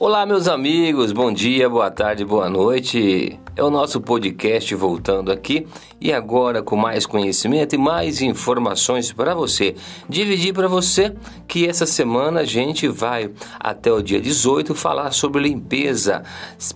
Olá, meus amigos, bom dia, boa tarde, boa noite. É o nosso podcast voltando aqui e agora com mais conhecimento e mais informações para você. Dividir para você que essa semana a gente vai até o dia 18 falar sobre limpeza,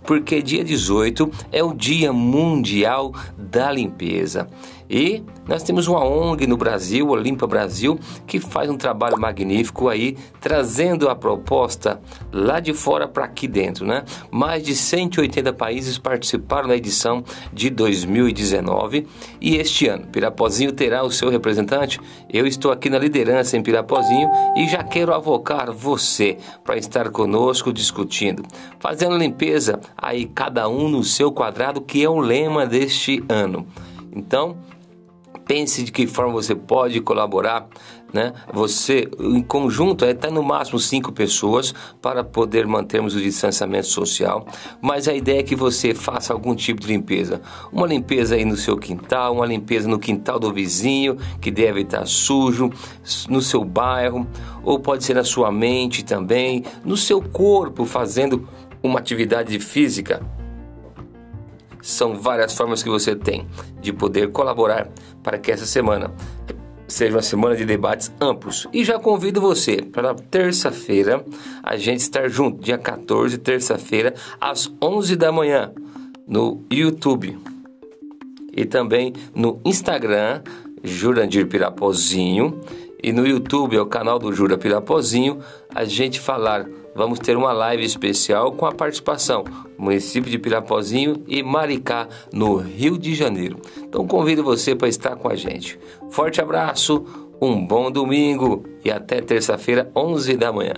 porque dia 18 é o Dia Mundial da Limpeza. E nós temos uma ONG no Brasil, o Limpa Brasil, que faz um trabalho magnífico aí, trazendo a proposta lá de fora para aqui dentro, né? Mais de 180 países participaram da edição de 2019 e este ano Pirapozinho terá o seu representante. Eu estou aqui na liderança em Pirapozinho e já quero avocar você para estar conosco discutindo, fazendo limpeza aí cada um no seu quadrado, que é o lema deste ano. Então, pense de que forma você pode colaborar, né? Você, em conjunto, é até no máximo cinco pessoas para poder mantermos o distanciamento social, mas a ideia é que você faça algum tipo de limpeza. Uma limpeza aí no seu quintal, uma limpeza no quintal do vizinho, que deve estar sujo, no seu bairro, ou pode ser na sua mente também, no seu corpo, fazendo uma atividade física são várias formas que você tem de poder colaborar para que essa semana seja uma semana de debates amplos. E já convido você para terça-feira a gente estar junto, dia 14, terça-feira, às 11 da manhã, no YouTube e também no Instagram, Jurandir Pirapozinho, e no YouTube, é o canal do Jura Pirapozinho, a gente falar vamos ter uma live especial com a participação município de Pirapozinho e Maricá, no Rio de Janeiro. Então convido você para estar com a gente. Forte abraço, um bom domingo e até terça-feira, 11 da manhã.